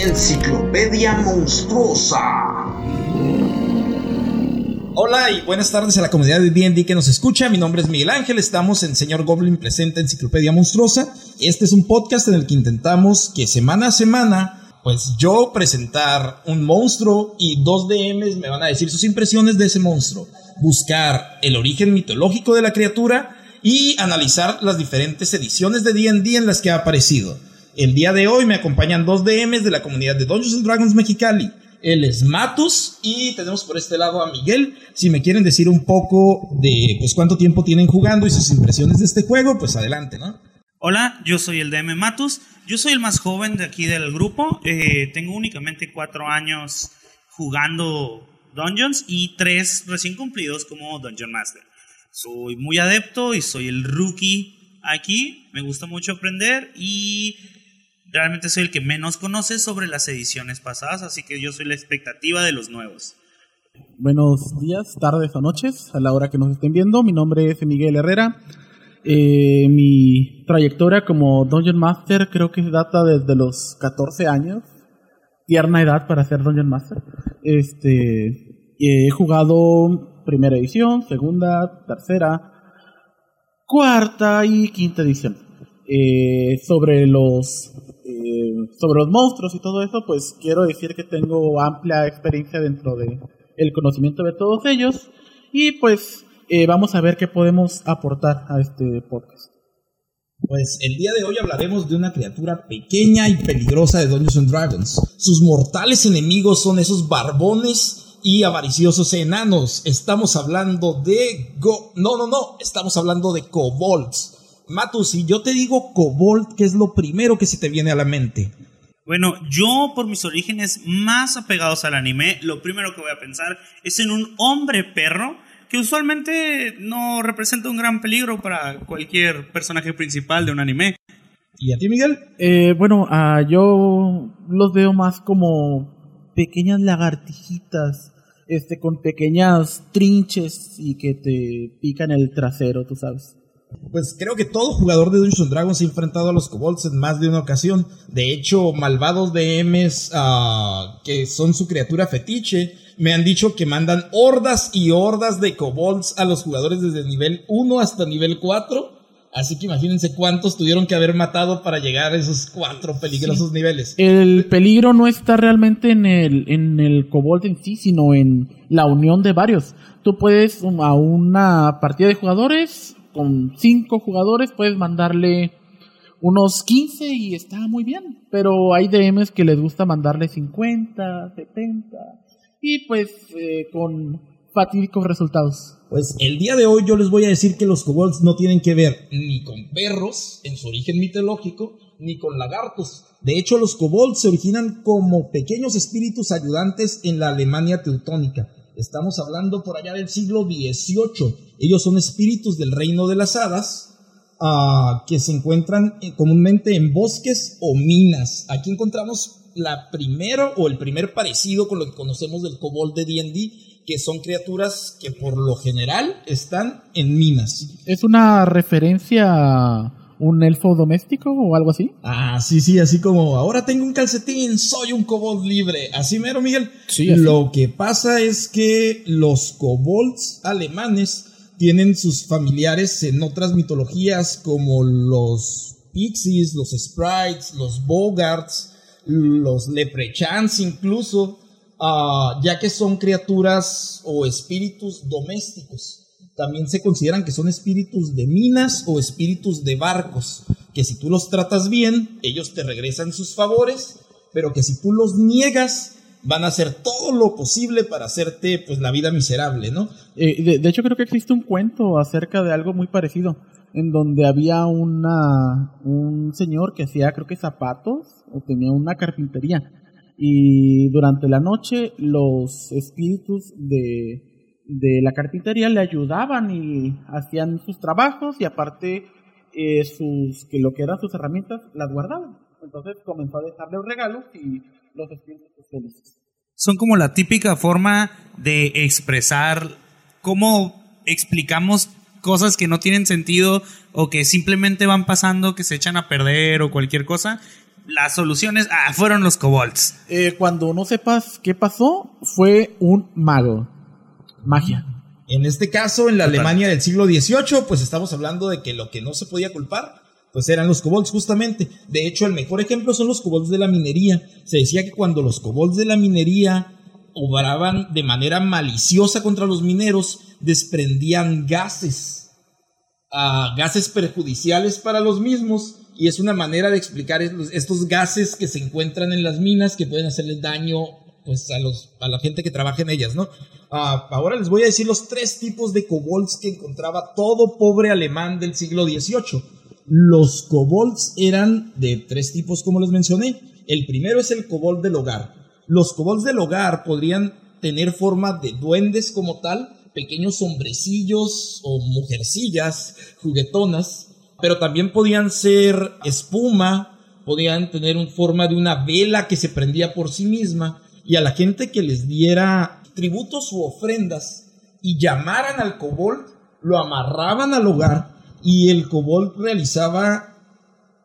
Enciclopedia Monstruosa. Hola y buenas tardes a la comunidad de D&D que nos escucha. Mi nombre es Miguel Ángel. Estamos en Señor Goblin presenta Enciclopedia Monstruosa. Este es un podcast en el que intentamos que semana a semana, pues yo presentar un monstruo y dos DMs me van a decir sus impresiones de ese monstruo. Buscar el origen mitológico de la criatura y analizar las diferentes ediciones de D&D en las que ha aparecido. El día de hoy me acompañan dos DMs de la comunidad de Dungeons and Dragons Mexicali. Él es Matus y tenemos por este lado a Miguel. Si me quieren decir un poco de pues cuánto tiempo tienen jugando y sus impresiones de este juego, pues adelante, ¿no? Hola, yo soy el DM Matus. Yo soy el más joven de aquí del grupo. Eh, tengo únicamente cuatro años jugando Dungeons y tres recién cumplidos como Dungeon Master. Soy muy adepto y soy el rookie aquí. Me gusta mucho aprender y realmente soy el que menos conoce sobre las ediciones pasadas, así que yo soy la expectativa de los nuevos. Buenos días, tardes o noches, a la hora que nos estén viendo. Mi nombre es Miguel Herrera. Eh, mi trayectoria como Dungeon Master creo que data desde los 14 años. Tierna edad para ser Dungeon Master. Este, he jugado primera edición, segunda, tercera, cuarta y quinta edición. Eh, sobre los eh, sobre los monstruos y todo eso, pues quiero decir que tengo amplia experiencia dentro de el conocimiento de todos ellos y pues eh, vamos a ver qué podemos aportar a este podcast. Pues el día de hoy hablaremos de una criatura pequeña y peligrosa de Dungeons and Dragons. Sus mortales enemigos son esos barbones y avariciosos enanos. Estamos hablando de go no, no, no, estamos hablando de kobolds Matu, si yo te digo Kobold, ¿qué es lo primero que se te viene a la mente? Bueno, yo por mis orígenes más apegados al anime, lo primero que voy a pensar es en un hombre perro que usualmente no representa un gran peligro para cualquier personaje principal de un anime. ¿Y a ti, Miguel? Eh, bueno, uh, yo los veo más como pequeñas lagartijitas, este, con pequeñas trinches y que te pican el trasero, tú sabes. Pues creo que todo jugador de Dungeons Dragons se ha enfrentado a los kobolds en más de una ocasión. De hecho, malvados DMs uh, que son su criatura fetiche me han dicho que mandan hordas y hordas de kobolds a los jugadores desde el nivel 1 hasta nivel 4. Así que imagínense cuántos tuvieron que haber matado para llegar a esos cuatro peligrosos niveles. El peligro no está realmente en el, en el kobold en sí, sino en la unión de varios. Tú puedes a una partida de jugadores con cinco jugadores puedes mandarle unos 15 y está muy bien. Pero hay DMs que les gusta mandarle 50, 70 y pues eh, con fatídicos resultados. Pues el día de hoy yo les voy a decir que los kobolds no tienen que ver ni con perros en su origen mitológico, ni con lagartos. De hecho, los kobolds se originan como pequeños espíritus ayudantes en la Alemania teutónica. Estamos hablando por allá del siglo XVIII. Ellos son espíritus del reino de las hadas uh, que se encuentran eh, comúnmente en bosques o minas. Aquí encontramos la primera o el primer parecido con lo que conocemos del kobold de D&D, que son criaturas que por lo general están en minas. Es una referencia un elfo doméstico o algo así. Ah, sí, sí, así como ahora tengo un calcetín, soy un kobold libre. Así mero, Miguel. Sí, así. Lo que pasa es que los kobolds alemanes tienen sus familiares en otras mitologías como los pixies, los sprites, los bogarts, los leprechauns incluso, uh, ya que son criaturas o espíritus domésticos también se consideran que son espíritus de minas o espíritus de barcos, que si tú los tratas bien, ellos te regresan sus favores, pero que si tú los niegas, van a hacer todo lo posible para hacerte pues la vida miserable, ¿no? Eh, de, hecho creo que existe un cuento acerca de algo muy parecido, en donde había una un señor que hacía creo que zapatos o tenía una carpintería y durante la noche los espíritus de de la carpintería le ayudaban y hacían sus trabajos y aparte eh, sus que lo que eran sus herramientas las guardaban. Entonces comenzó a dejarle regalos y los espíritus felices. Son como la típica forma de expresar cómo explicamos cosas que no tienen sentido o que simplemente van pasando, que se echan a perder o cualquier cosa. Las soluciones ah, fueron los kobolds. Eh, cuando no sepas qué pasó, fue un mago. Magia. En este caso, en la Alemania del siglo XVIII, pues estamos hablando de que lo que no se podía culpar, pues eran los kobolds justamente. De hecho, el mejor ejemplo son los kobolds de la minería. Se decía que cuando los kobolds de la minería obraban de manera maliciosa contra los mineros, desprendían gases, ah, gases perjudiciales para los mismos. Y es una manera de explicar estos, estos gases que se encuentran en las minas que pueden hacerle daño pues, a, la gente que trabaja en ellas, ¿no? Ah, ahora les voy a decir los tres tipos de kobolds que encontraba todo pobre alemán del siglo XVIII. Los kobolds eran de tres tipos, como les mencioné. El primero es el kobold del hogar. Los kobolds del hogar podrían tener forma de duendes como tal, pequeños hombrecillos o mujercillas juguetonas, pero también podían ser espuma, podían tener una forma de una vela que se prendía por sí misma, y a la gente que les diera tributos u ofrendas y llamaran al kobold, lo amarraban al hogar y el kobold realizaba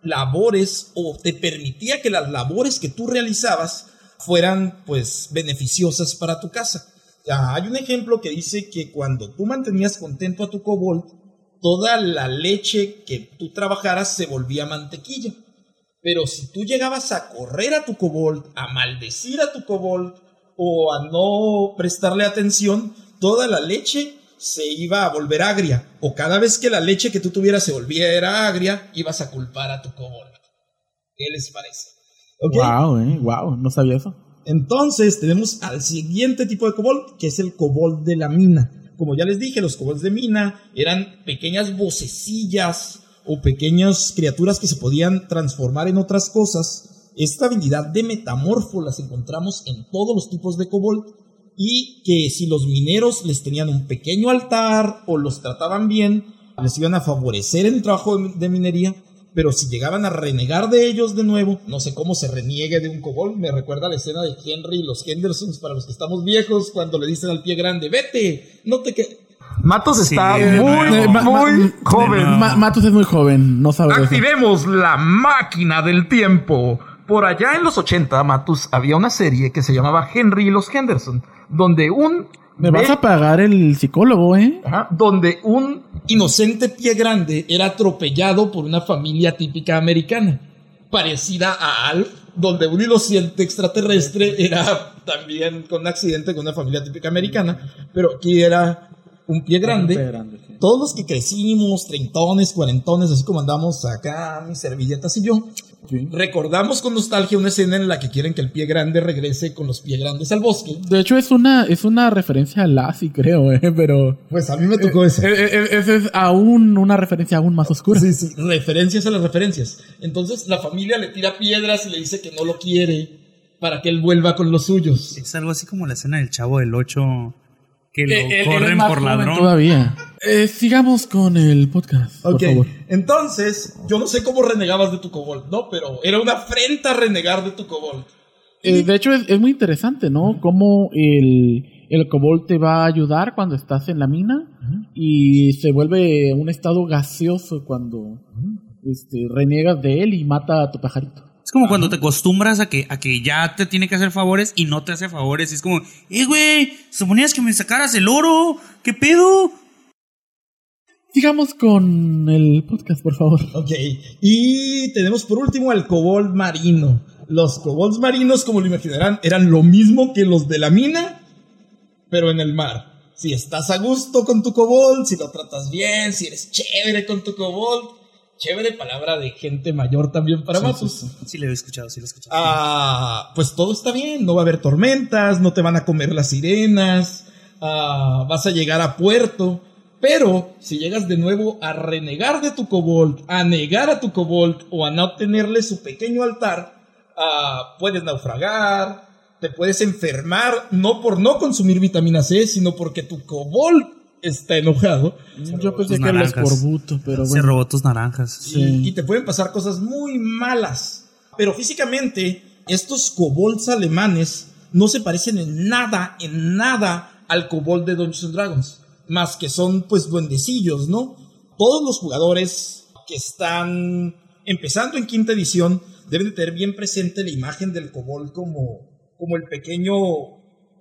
labores o te permitía que las labores que tú realizabas fueran pues beneficiosas para tu casa. Hay un ejemplo que dice que cuando tú mantenías contento a tu kobold, toda la leche que tú trabajaras se volvía mantequilla. Pero si tú llegabas a correr a tu kobold, a maldecir a tu kobold o a no prestarle atención, toda la leche se iba a volver agria. O cada vez que la leche que tú tuvieras se volviera agria, ibas a culpar a tu kobold. ¿Qué les parece? Wow, eh, wow, no sabía eso. Entonces tenemos al siguiente tipo de kobold, que es el kobold de la mina. Como ya les dije, los kobolds de mina eran pequeñas vocecillas o pequeñas criaturas que se podían transformar en otras cosas. Esta habilidad de metamorfo las encontramos en todos los tipos de kobold y que si los mineros les tenían un pequeño altar o los trataban bien, les iban a favorecer en el trabajo de, minería, pero si llegaban a renegar de ellos de nuevo, no sé cómo se reniegue de un kobold, me recuerda la escena de Henry y los Hendersons para los que estamos viejos, cuando le dicen al pie grande, vete, no te que... Matos está Sí, muy, muy joven. Ma- Matus es muy joven, no sabe eso. Activemos la máquina del tiempo. Por allá en los 80, Matus, había una serie que se llamaba Henry y los Henderson, donde un... Me vas a pagar el psicólogo, ¿eh? Ajá, donde un... Inocente pie grande era atropellado por una familia típica americana, parecida a Alf, donde un inocente extraterrestre era también con un accidente con una familia típica americana, pero aquí era un pie grande. pie grande, sí. Todos los que crecimos, treintones, cuarentones, así como andamos acá, mis servilletas y yo, Sí. recordamos con nostalgia una escena en la que quieren que el pie grande regrese con los pies grandes al bosque. De hecho, es una, es una referencia a Lassie, creo, ¿eh? Pero... Pues a mí me tocó ese. Eh, eh, Esa es aún una referencia aún más oscura. Sí, sí, referencias a las referencias. Entonces la familia le tira piedras y le dice que no lo quiere para que él vuelva con los suyos. Es algo así como la escena del chavo del 8 que lo Eh, corren por ladrón. Todavía. Eh, sigamos con el podcast, Ok, por favor. entonces yo no sé cómo renegabas de tu kobold, ¿no? Pero era una afrenta renegar de tu kobold. Eh, de hecho, es, es muy interesante, ¿no? Cómo el, el kobold te va a ayudar cuando estás en la mina y se vuelve un estado gaseoso cuando este, reniegas de él y mata a tu pajarito. Es como cuando te acostumbras a que, a que ya te tiene que hacer favores y no te hace favores. Y es como, eh, güey, suponías que me sacaras el oro. ¿Qué pedo? Sigamos con el podcast, por favor. Ok, y tenemos por último al kobold marino. Los kobolds marinos, como lo imaginarán, eran lo mismo que los de la mina, pero en el mar. Si estás a gusto con tu kobold, si lo tratas bien, si eres chévere con tu kobold, chévere palabra de gente mayor también para Matus. Sí, lo he escuchado, sí lo he escuchado. Ah, pues todo está bien, no va a haber tormentas, no te van a comer las sirenas, ah, vas a llegar a puerto, pero si llegas de nuevo a renegar de tu kobold, a negar a tu kobold o a no tenerle su pequeño altar, ah, puedes naufragar, te puedes enfermar, no por no consumir vitamina C, sino porque tu kobold está enojado Yo pensé que era el naranjas. escorbuto, pero Se robó tus naranjas. y, y te pueden pasar cosas muy malas. Pero físicamente, estos kobolds alemanes no se parecen en nada, en nada al kobold de Dungeons and Dragons. Más que son, pues, duendecillos, ¿no? Todos los jugadores que están empezando en quinta edición deben de tener bien presente la imagen del kobold como, como el pequeño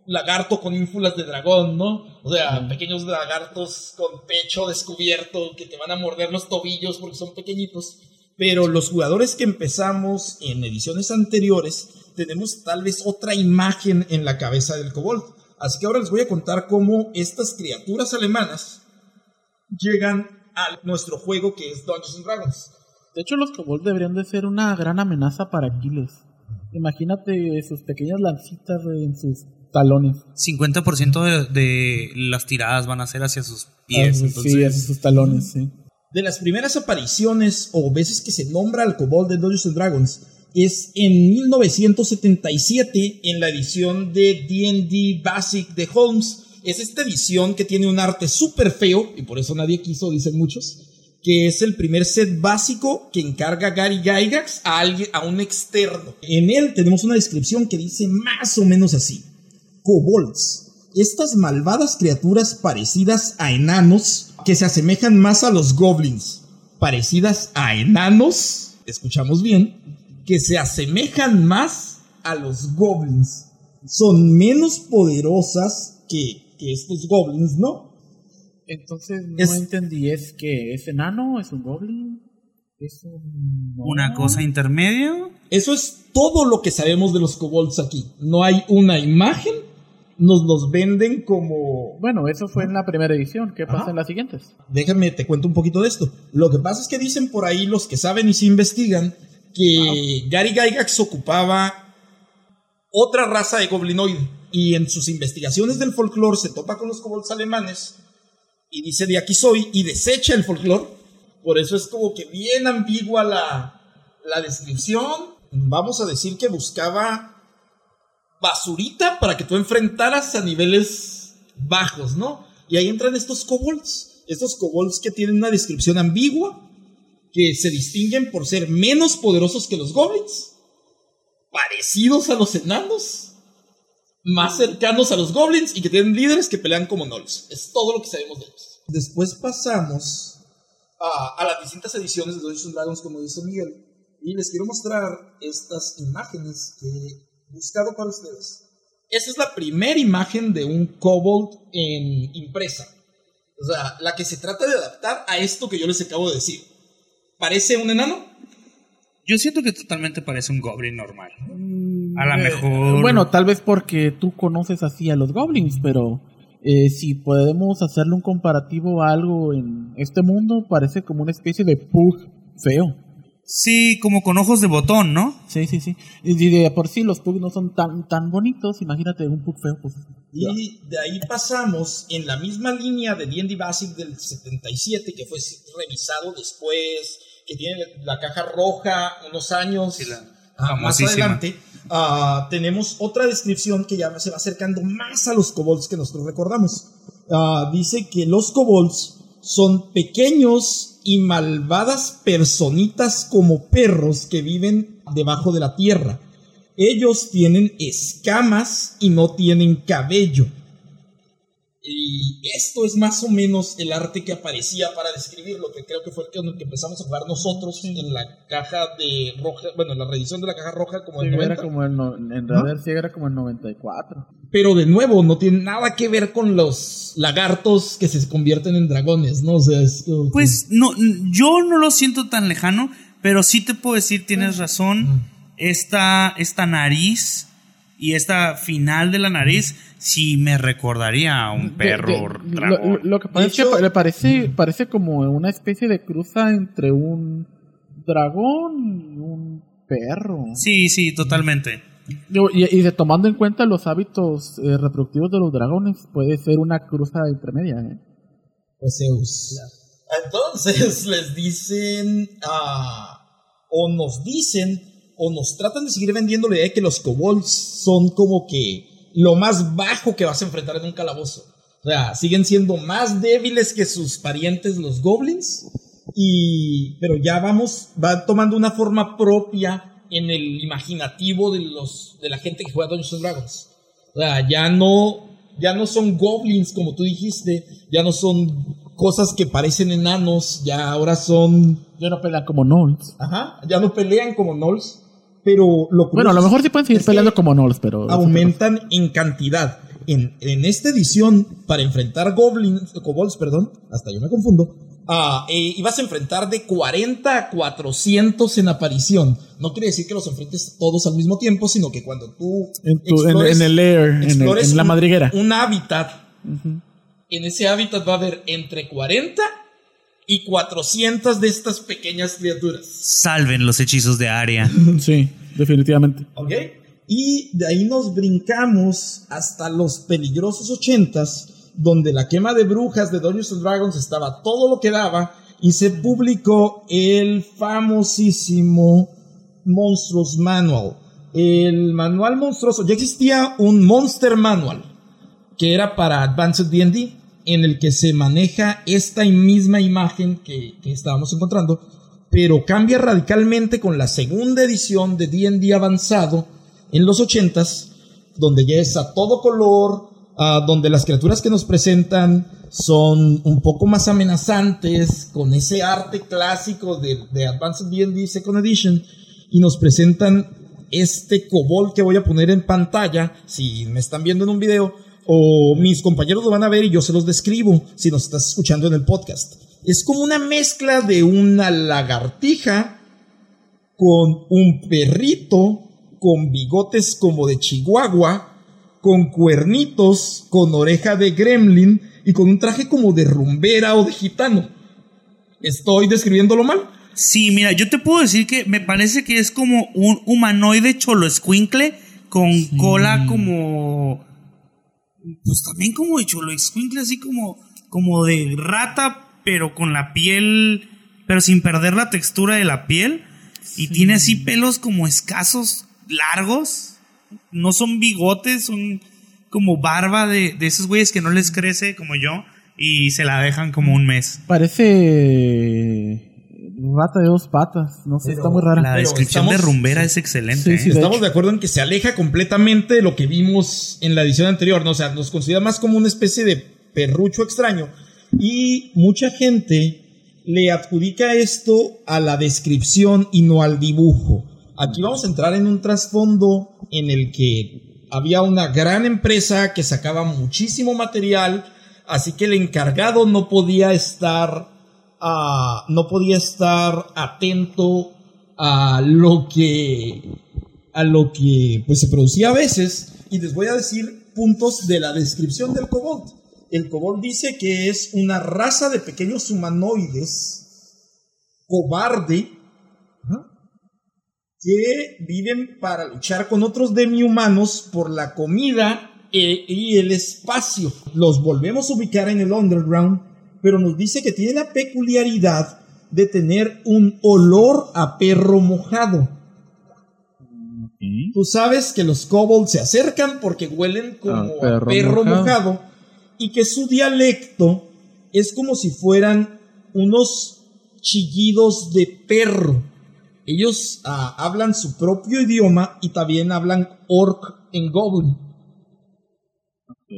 lagarto con ínfulas de dragón, ¿no? O sea, pequeños lagartos con pecho descubierto que te van a morder los tobillos porque son pequeñitos. Pero los jugadores que empezamos en ediciones anteriores tenemos tal vez otra imagen en la cabeza del kobold. Así que ahora les voy a contar cómo estas criaturas alemanas llegan a nuestro juego que es Dungeons and Dragons. De hecho, los kobolds deberían de ser una gran amenaza para Aquiles. Imagínate sus pequeñas lancitas en sus talones. 50% de, de las tiradas van a ser hacia sus pies. Ah, entonces- Sí, hacia sus talones, sí. De las primeras apariciones o veces que se nombra al kobold de Dungeons and Dragons es en 1977 en la edición de D&D Basic de Holmes. Es esta edición que tiene un arte súper feo y por eso nadie quiso, dicen muchos, que es el primer set básico que encarga Gary Gygax a alguien, a un externo. En él tenemos una descripción que dice más o menos así. Kobolds. Estas malvadas criaturas parecidas a enanos que se asemejan más a los goblins. Parecidas a enanos, escuchamos bien, que se asemejan más a los goblins. Son menos poderosas que, que estos goblins, ¿no? Entonces, no Es- entendí, ¿es que es enano? ¿Es un goblin? ¿Es un... Una cosa intermedia. Eso es todo lo que sabemos de los kobolds aquí. No hay una imagen, nos los venden como Bueno, eso fue en la primera edición. ¿Qué pasa Ajá. en las siguientes? Déjame, te cuento un poquito de esto. Lo que pasa es que dicen por ahí los que saben y se investigan que Gary Gygax ocupaba otra raza de goblinoide. Y en sus investigaciones del folclore se topa con los kobolds alemanes y dice de aquí soy y desecha el folclore. Por eso es como que bien ambigua la, la descripción. Vamos a decir que buscaba basurita para que tú enfrentaras a niveles bajos, ¿no? Y ahí entran estos kobolds. Estos kobolds que tienen una descripción ambigua, que se distinguen por ser menos poderosos que los goblins, parecidos a los enanos, más cercanos a los goblins y que tienen líderes que pelean como gnolls. Es todo lo que sabemos de ellos. Después pasamos a, las distintas ediciones de Dungeons Dragons, como dice Miguel, y les quiero mostrar estas imágenes que buscado para ustedes. Esta es la primera imagen de un kobold en impresa. O sea, la que se trata de adaptar a esto que yo les acabo de decir. ¿Parece un enano? Yo siento que totalmente parece un goblin normal. A lo Eh, mejor. Bueno, tal vez porque tú conoces así a los goblins, pero eh, si podemos hacerle un comparativo a algo en este mundo, parece como una especie de pug feo. Sí, como con ojos de botón, ¿no? Sí, sí, sí. Y de por sí los pugs no son tan, tan bonitos, imagínate un pug feo. Pues, Y de ahí pasamos en la misma línea de D&D Basic del 77, que fue revisado después, que tiene la caja roja unos años Sí, la ah, más adelante. ah, tenemos otra descripción que ya se va acercando más a los kobolds que nosotros recordamos. Ah, dice que los kobolds son pequeños y malvadas personitas como perros que viven debajo de la tierra. Ellos tienen escamas y no tienen cabello. Y esto es más o menos el arte que aparecía para describirlo, que creo que fue el que, con el que empezamos a jugar nosotros en la caja de roja, bueno, en la reedición de la caja roja como sí, el era 90. como el no- en realidad sí era como el 94. Pero de nuevo, no tiene nada que ver con los lagartos que se convierten en dragones, ¿no? O sea, es Pues no, yo no lo siento tan lejano, pero sí te puedo decir, tienes razón. Esta, esta nariz y esta final de la nariz sí me recordaría a un perro De- de- dragón. Lo, lo que pasa es que le parece, parece como una especie de cruza entre un dragón y un perro. Sí, sí, totalmente. Y de tomando en cuenta los hábitos eh, reproductivos de los dragones, puede ser una cruza intermedia. ¿eh? Pues Zeus. Entonces les dicen, ah, o nos dicen, o nos tratan de seguir vendiendo la idea de que los kobolds son como que lo más bajo que vas a enfrentar en un calabozo. O sea, siguen siendo más débiles que sus parientes los goblins. Y, pero ya vamos, va tomando una forma propia en el imaginativo de los, de la gente que juega Dungeons and Dragons. O sea, ya no, ya no son goblins como tú dijiste, ya no son cosas que parecen enanos, ya ahora son, Ya no pelean como Knolls. ajá, ya no pelean como gnolls, Pero lo Bueno, a lo mejor sí pueden seguir peleando como Knolls, pero. aumentan en cantidad. En, en esta edición, para enfrentar goblins, kobolds, perdón, hasta yo me confundo, ah, eh, ibas a enfrentar de 40 a 400 en aparición. No quiere decir que los enfrentes todos al mismo tiempo, sino que cuando tú En, tu- explores- en el lair, en, el- explores en la madriguera. Un hábitat. En ese hábitat va a haber entre 40 y 400 de estas pequeñas criaturas. Salven los hechizos de Aria. Sí, definitivamente. ¿Ok? Y de ahí nos brincamos hasta los peligrosos 80s, donde la quema de brujas de Dungeons and Dragons estaba todo lo que daba y se publicó el famosísimo Monstruos Manual. El manual monstruoso, ya existía un Monster Manual que era para Advanced D&D en el que se maneja esta misma imagen que, que estábamos encontrando, pero cambia radicalmente con la segunda edición de D&D avanzado en los 80s, donde ya es a todo color, ah, donde las criaturas que nos presentan son un poco más amenazantes, con ese arte clásico de, de Advanced D&D Second Edition, y nos presentan este kobold que voy a poner en pantalla, si me están viendo en un video, o mis compañeros lo van a ver y yo se los describo si nos estás escuchando en el podcast. Es como una mezcla de una lagartija con un perrito, con bigotes como de chihuahua, con cuernitos, con oreja de gremlin y con un traje como de rumbera o de gitano. ¿Estoy describiéndolo mal? Sí, mira, yo te puedo decir que me parece que es como un humanoide cholo escuincle con cola como. Pues también como de cholo escuincle, así como, como de rata, pero con la piel. Pero sin perder la textura de la piel. Y tiene así pelos como escasos, largos. No son bigotes, son como barba de, de esos güeyes que no les crece como yo. Y se la dejan como un mes. Parece. Rata de dos patas. No sé, Pero está muy rara. La Pero descripción de rumbera es excelente. Sí, ¿eh? de Estamos hecho. de acuerdo en que se aleja completamente de lo que vimos en la edición anterior, ¿no? O sea, nos considera más como una especie de perrucho extraño. Y mucha gente le adjudica esto a la descripción y no al dibujo. Aquí vamos a entrar en un trasfondo en el que había una gran empresa que sacaba muchísimo material, así que el encargado no podía estar, ah, no podía estar atento a lo que a lo que pues se producía a veces y les voy a decir puntos de la descripción del kobold. El kobold dice que es una raza de pequeños humanoides cobarde que viven para luchar con otros demi-humanos por la comida eh, y el espacio. Los volvemos a ubicar en el underground, pero nos dice que tiene la peculiaridad de tener un olor a perro mojado. Tú sabes que los kobolds se acercan porque huelen como Ah, a perro perro, mojado. mojado. y que su dialecto es como si fueran unos chillidos de perro. Ellos ah, hablan su propio idioma y también hablan orc en goblin,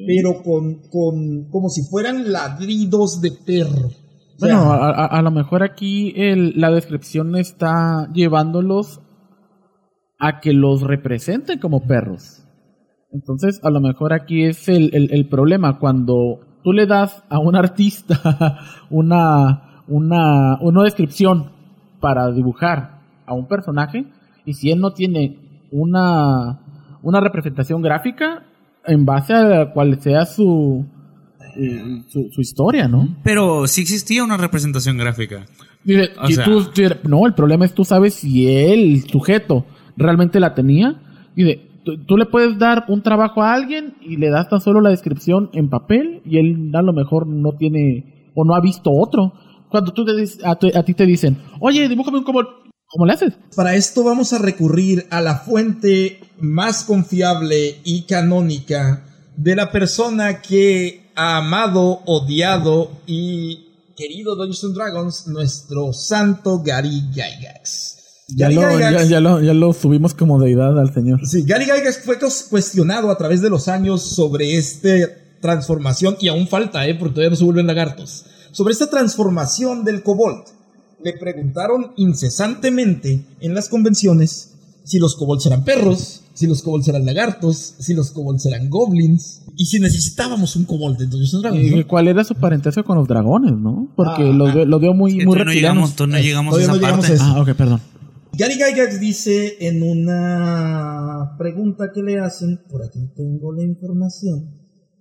pero con, con como si fueran ladridos de perro. O sea, Bueno, a, a- a lo mejor aquí el- la descripción está llevándolos a que los representen como perros. Entonces, a lo mejor aquí es el, el- el problema. Cuando tú le das a un artista una, una, una descripción para dibujar a un personaje, y si él no tiene una, una representación gráfica, en base a la cual sea su, eh, su, su historia, ¿no? Pero sí existía una representación gráfica. Dice, O sea- tú- no, el problema es tú sabes si el sujeto realmente la tenía. Dice, tú, tú le puedes dar un trabajo a alguien y le das tan solo la descripción en papel y él a lo mejor no tiene o no ha visto otro. Cuando tú te dices- a, tu- a ti te dicen, oye, dibújame un kobold, ¿cómo le haces? Para esto vamos a recurrir a la fuente más confiable y canónica de la persona que ha amado, odiado y querido Dungeons and Dragons, nuestro santo Gary Gygax. Ya Gary lo, Gygax- ya, ya lo, ya lo subimos como deidad al señor. Sí, Gary Gygax fue cuestionado a través de los años sobre esta transformación, y aún falta, ¿eh? porque todavía no se vuelven lagartos, sobre esta transformación del kobold. Le preguntaron incesantemente en las convenciones si los kobolds eran perros, si los kobolds eran lagartos, si los kobolds eran goblins, y si necesitábamos un kobold en Dungeons and Dragons. ¿Y ¿no? ¿Cuál era su parentesco con los dragones, no? Porque Ah, los, veo- los veo muy, Que muy no llegamos, no Eh, llegamos a esa no llegamos parte. a eso. Ah, ok, perdón. Gary Gygax dice en una pregunta que le hacen, por aquí tengo la información,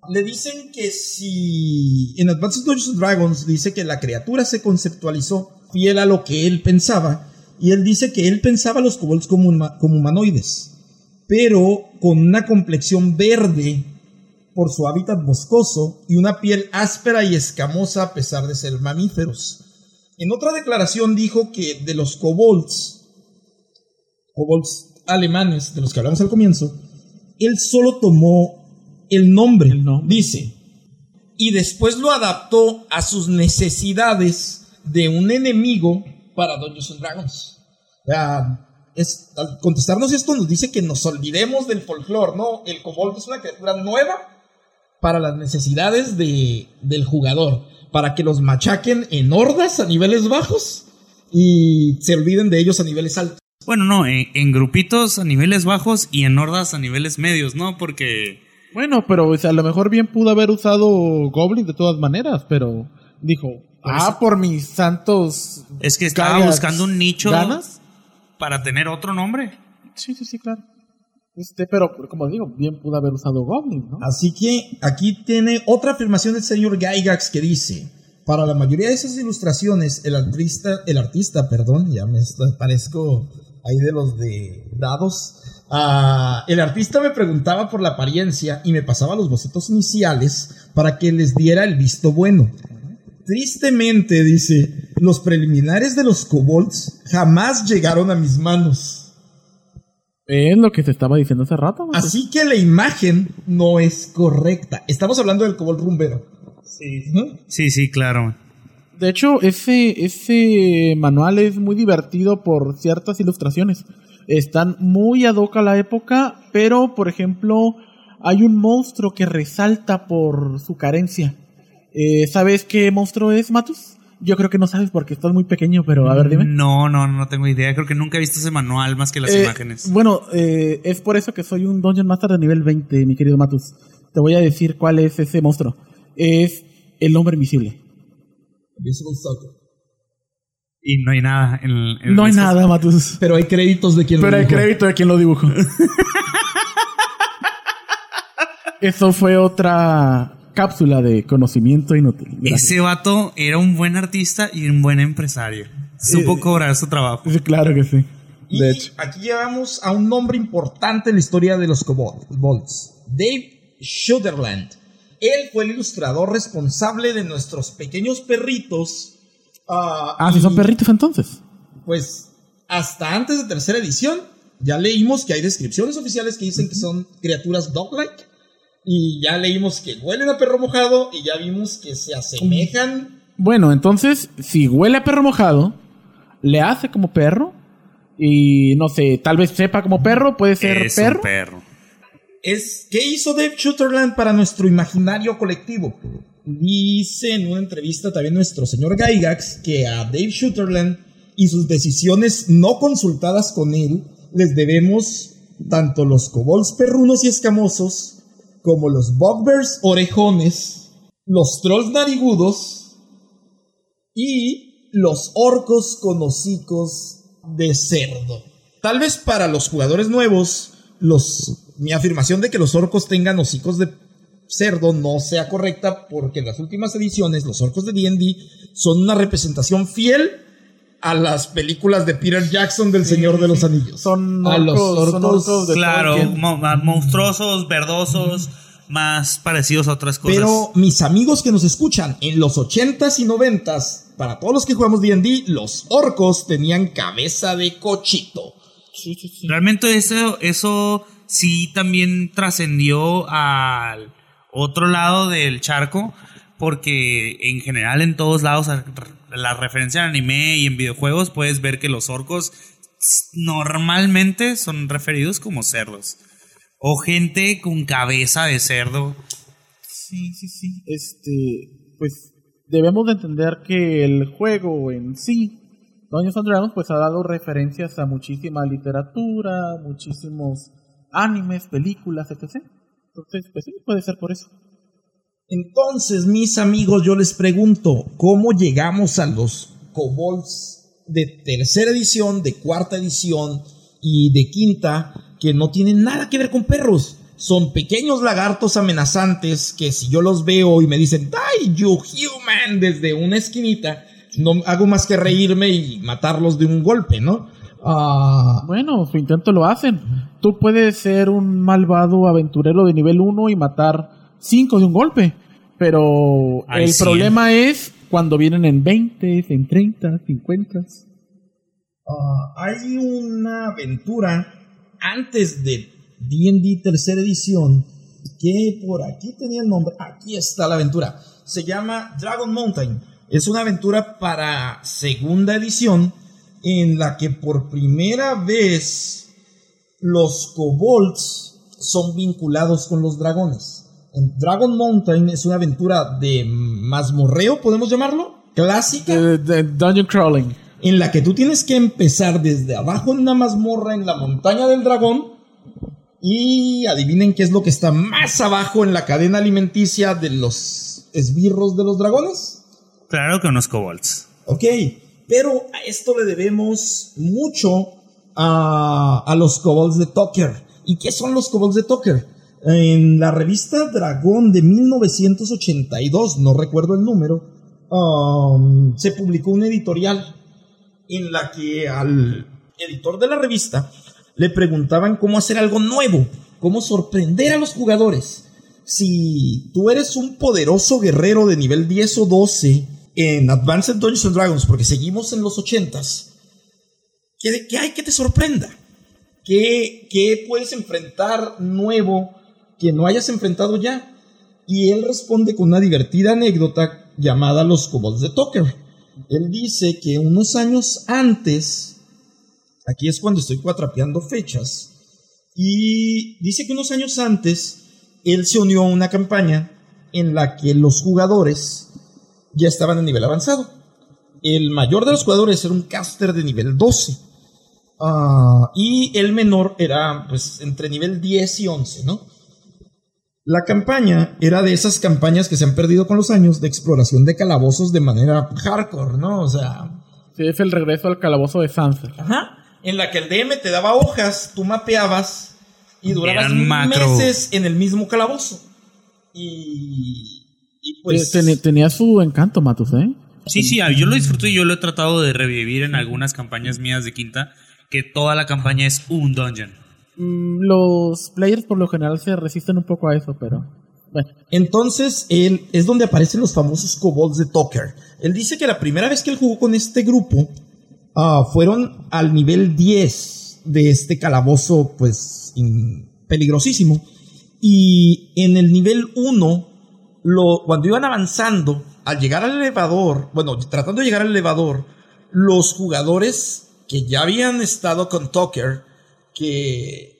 le dicen que si en Advanced Dungeons and Dragons dice que la criatura se conceptualizó fiel a lo que él pensaba, y él dice que él pensaba a los kobolds como, huma- como humanoides, pero con una complexión verde por su hábitat boscoso y una piel áspera y escamosa a pesar de ser mamíferos. En otra declaración dijo que de los kobolds, kobolds alemanes de los que hablamos al comienzo, él solo tomó el nombre, El nombre. dice, y después lo adaptó a sus necesidades de un enemigo para Dungeons and Dragons. O sea, es, al contestarnos esto nos dice que nos olvidemos del folclore, ¿no? El kobold es una criatura nueva para las necesidades de, del jugador, para que los machaquen en hordas a niveles bajos y se olviden de ellos a niveles altos. Bueno, no, en, en grupitos a niveles bajos y en hordas a niveles medios, ¿no? Porque Bueno, pero o sea, a lo mejor bien pudo haber usado Goblin de todas maneras, pero dijo, ah, por mis santos... es que estaba buscando un nicho ¿Ganas? Para tener otro nombre. Sí, sí, sí, claro. Este, pero como digo, bien pudo haber usado Goblin, ¿no? Así que aquí tiene otra afirmación del señor Gygax que dice, para la mayoría de esas ilustraciones, el artista, el artista, perdón, ya me parezco ahí de los de dados, ah, el artista me preguntaba por la apariencia y me pasaba los bocetos iniciales para que les diera el visto bueno. Tristemente, dice, los preliminares de los kobolds jamás llegaron a mis manos. Es lo que se estaba diciendo hace rato. ¿no? Así que la imagen no es correcta. Estamos hablando del kobold rumbero. Ujú. Sí, sí, claro. De hecho, ese, ese manual es muy divertido por ciertas ilustraciones. Están muy ad hoc a la época, pero, por ejemplo, hay un monstruo que resalta por su carencia. Eh, ¿Sabes qué monstruo es, Matus? Yo creo que no sabes porque estás muy pequeño, pero a ver, dime. No, no, no tengo idea. Creo que nunca he visto ese manual más que las Eh, imágenes. Bueno, eh, es por eso que soy un Dungeon Master de nivel 20, mi querido Matus. Te voy a decir cuál es ese monstruo. Es el hombre invisible. Invisible Stalker. Y no hay nada en el. en No hay nada, Matus. Pero hay créditos de quien lo Pero hay dibujó. crédito de quien lo dibujó. Eso fue otra cápsula de conocimiento inútil. Gracias. Ese vato era un buen artista y un buen empresario. Supo cobrar su trabajo. Sí, claro que sí. Y De hecho. aquí llevamos a un nombre importante en la historia de los kobolds. Dave Sutherland. Él fue el ilustrador responsable de nuestros pequeños perritos. ah, Ah, si y, son perritos entonces. Pues hasta antes de tercera edición, ya leímos que hay descripciones oficiales que dicen que son criaturas dog-like. Y ya leímos que huelen a perro mojado y ya vimos que se asemejan. Bueno, entonces, si huele a perro mojado, le hace como perro. Y no sé, tal vez sepa como perro, puede ser Es perro. un perro. Es, ¿Qué hizo Dave Sutherland para nuestro imaginario colectivo? Dice en una entrevista también nuestro señor Gygax que a Dave Sutherland y sus decisiones no consultadas con él les debemos tanto los kobolds perrunos y escamosos como los bugbears orejones, los trolls narigudos y los orcos con hocicos de cerdo. Tal vez para los jugadores nuevos, los, mi afirmación de que los orcos tengan hocicos de cerdo no sea correcta porque en las últimas ediciones los orcos de D&D son una representación fiel a las películas de Peter Jackson del Señor de los Anillos. Son a los orcos- son orcos orcos de Claro, mo- ma- monstruosos, verdosos, más parecidos a otras cosas. Pero mis amigos que nos escuchan, en los 80s y 90s, para todos los que jugamos D&D, los orcos tenían cabeza de cochito. Sí, sí, sí. Realmente eso, eso sí también trascendió al otro lado del charco, porque en general en todos lados, la referencia en anime y en videojuegos, puedes ver que los orcos normalmente son referidos como cerdos. O gente con cabeza de cerdo. Sí, sí, sí. Este, pues debemos de entender que el juego en sí, Dungeons and Dragons pues ha dado referencias a muchísima literatura, muchísimos animes, películas, etc. Entonces, pues sí, puede ser por eso. Entonces, mis amigos, yo les pregunto, ¿cómo llegamos a los kobolds de tercera edición, de cuarta edición y de quinta que no tienen nada que ver con perros? Son pequeños lagartos amenazantes que si yo los veo y me dicen, ¡Die, you human! desde una esquinita, no hago más que reírme y matarlos de un golpe, ¿no? Ah, Bueno, su intento lo hacen. Tú puedes ser un malvado aventurero de nivel 1 y matar 5 de un golpe. Pero el 100. problema es cuando vienen en 20, en 30, 50. Ah, hay una aventura antes de D&D tercera edición que por aquí tenía el nombre. Aquí está la aventura. Se llama Dragon Mountain. Es una aventura para segunda edición en la que por primera vez los kobolds son vinculados con los dragones. En Dragon Mountain es una aventura de mazmorreo, podemos llamarlo, clásica De, de Dungeon Crawling. en la que tú tienes que empezar desde abajo en una mazmorra en la montaña del dragón y adivinen qué es lo que está más abajo en la cadena alimenticia de los esbirros de los dragones. Claro que unos kobolds. Ok, pero a esto le debemos mucho a, a los kobolds de Tucker. ¿Y qué son los kobolds de Tucker? En la revista Dragón de 1982, no recuerdo el número, um, se publicó un editorial en la que al editor de la revista le preguntaban cómo hacer algo nuevo, cómo sorprender a los jugadores. Si tú eres un poderoso guerrero de nivel 10 o 12 en Advanced Dungeons and Dragons, porque seguimos en los 80s, ¿qué, qué hay que te sorprenda? ¿Qué, ¿Qué puedes enfrentar nuevo que no hayas enfrentado ya? Y él responde con una divertida anécdota llamada Los Kobolds de Tucker. Él dice que unos años antes, aquí es cuando estoy cuatrapeando fechas, y dice que unos años antes él se unió a una campaña en la que los jugadores ya estaban en nivel avanzado. El mayor de los jugadores era un caster de nivel 12. Ah, y el menor era pues entre nivel 10 y 11, ¿no? La campaña era de esas campañas que se han perdido con los años de exploración de calabozos de manera hardcore, ¿no? O sea, Sí, es el regreso al calabozo de Sanser. Ajá. En la que el DM te daba hojas, tú mapeabas y durabas meses en el mismo calabozo. Y, y pues... Ten- tenía su encanto, Matus, ¿eh? Sí, sí, yo lo disfruto y yo lo he tratado de revivir en algunas campañas mías de quinta, que toda la campaña es un dungeon. Mm, Los players por lo general se resisten un poco a eso, pero bueno. Entonces, él es donde aparecen los famosos kobolds de Tucker. Él dice que la primera vez que él jugó con este grupo ah, fueron al nivel 10 de este calabozo, pues, peligrosísimo. Y en el nivel 1, lo, cuando iban avanzando, al llegar al elevador, bueno, tratando de llegar al elevador, los jugadores que ya habían estado con Tucker, que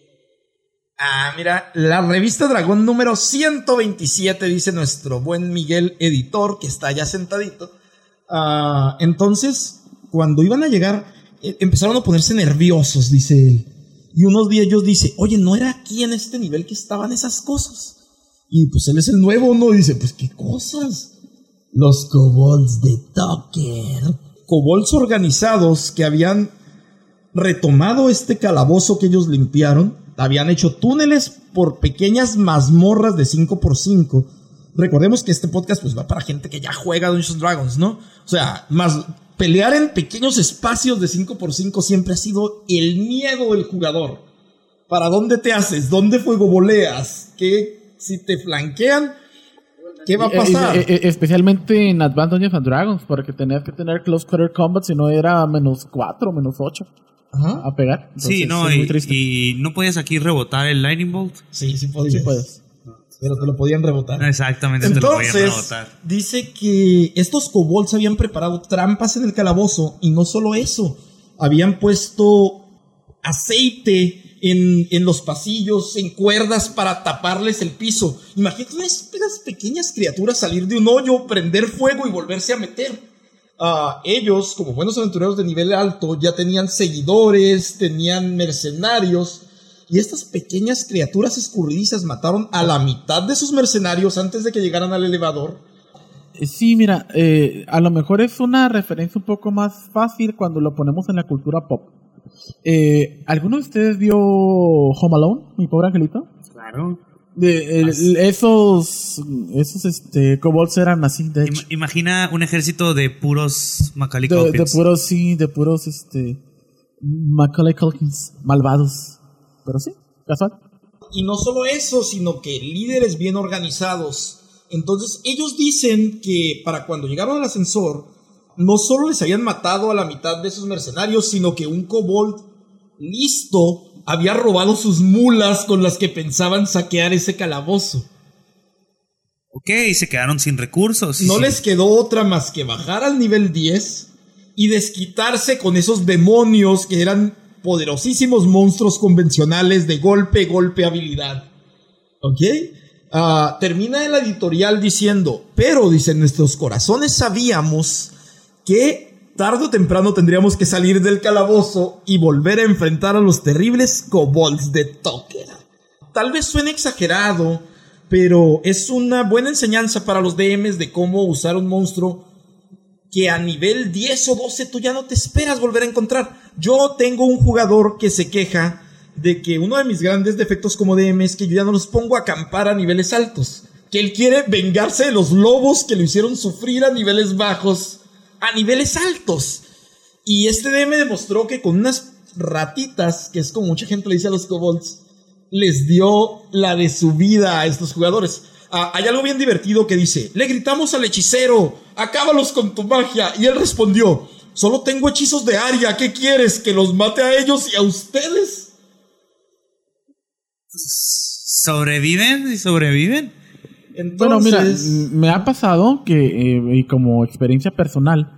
Ah, mira, la revista Dragón número 127, dice nuestro buen Miguel editor, que está ya sentadito. Ah, entonces, cuando iban a llegar, eh, empezaron a ponerse nerviosos, dice él. Y unos de ellos dice, oye, ¿no era aquí en este nivel que estaban esas cosas? Y pues él es el nuevo, ¿no? Dice, pues, ¿qué cosas? Los kobolds de Tucker. Kobolds organizados que habían retomado este calabozo que ellos limpiaron, habían hecho túneles por pequeñas mazmorras de 5x5. Recordemos que este podcast pues va para gente que ya juega Dungeons Dragons, ¿no? O sea, más pelear en pequeños espacios de 5x5 siempre ha sido el miedo del jugador. ¿Para dónde te haces? ¿Dónde fuego voleas? ¿Qué si te flanquean? ¿Qué va a Eh, pasar? eh, eh, especialmente en Advanced Dungeons and Dragons, porque tenías que tener Close Quarter Combat, si no era menos 4, menos 8 Ajá. a pegar. sí, Entonces, no, y, no podías aquí rebotar el Lightning Bolt. Sí, sí podías. Sí puedes. Pero te lo podían rebotar. Exactamente, te lo podían Entonces, rebotar. dice que estos kobolds habían preparado trampas en el calabozo y no solo eso, habían puesto aceite en, en los pasillos, en cuerdas para taparles el piso. Imagínate unas pequeñas criaturas salir de un hoyo, prender fuego y volverse a meter. Ah, ellos, como buenos aventureros de nivel alto, ya tenían seguidores, tenían mercenarios. Y estas pequeñas criaturas escurridizas mataron a la mitad de sus mercenarios antes de que llegaran al elevador. Eh, Sí, mira, eh, a lo mejor es una referencia un poco más fácil cuando lo ponemos en la cultura pop. Eh, ¿Alguno de ustedes vio Home Alone, mi pobre angelito? Claro. De- el- esos, esos, este, kobolds eran así, de hecho. Im- imagina un ejército de puros Macaulay De, de puros, sí, de puros, este, Macaulay Culkins, malvados. Pero sí, casual. Y no solo eso, sino que líderes bien organizados. Entonces ellos dicen que para cuando llegaron al ascensor, no solo les habían matado a la mitad de sus mercenarios, sino que un kobold listo había robado sus mulas con las que pensaban saquear ese calabozo. Ok, se quedaron sin recursos. No Sí. les quedó otra más que bajar al nivel 10 y desquitarse con esos demonios que eran poderosísimos monstruos convencionales de golpe, golpe, habilidad. ¿Ok? Ah, termina el editorial diciendo, pero, dicen, nuestros corazones sabíamos que tarde o temprano tendríamos que salir del calabozo y volver a enfrentar a los terribles kobolds de Toker. Tal vez suene exagerado, pero es una buena enseñanza para los DMs de cómo usar un monstruo que a nivel 10 o 12 tú ya no te esperas volver a encontrar. Yo tengo un jugador que se queja de que uno de mis grandes defectos como DM es que yo ya no los pongo a acampar a niveles altos. Que él quiere vengarse de los lobos que lo hicieron sufrir a niveles bajos, a niveles altos. Y este DM demostró que con unas ratitas, que es como mucha gente le dice a los kobolds, les dio la de su vida a estos jugadores. Ah, hay algo bien divertido que dice, le gritamos al hechicero, acábalos con tu magia. Y él respondió, solo tengo hechizos de Aria, ¿qué quieres? ¿Que los mate a ellos y a ustedes? ¿Sobreviven y sobreviven? Entonces, Bueno, mira, me ha pasado que, eh, y como experiencia personal,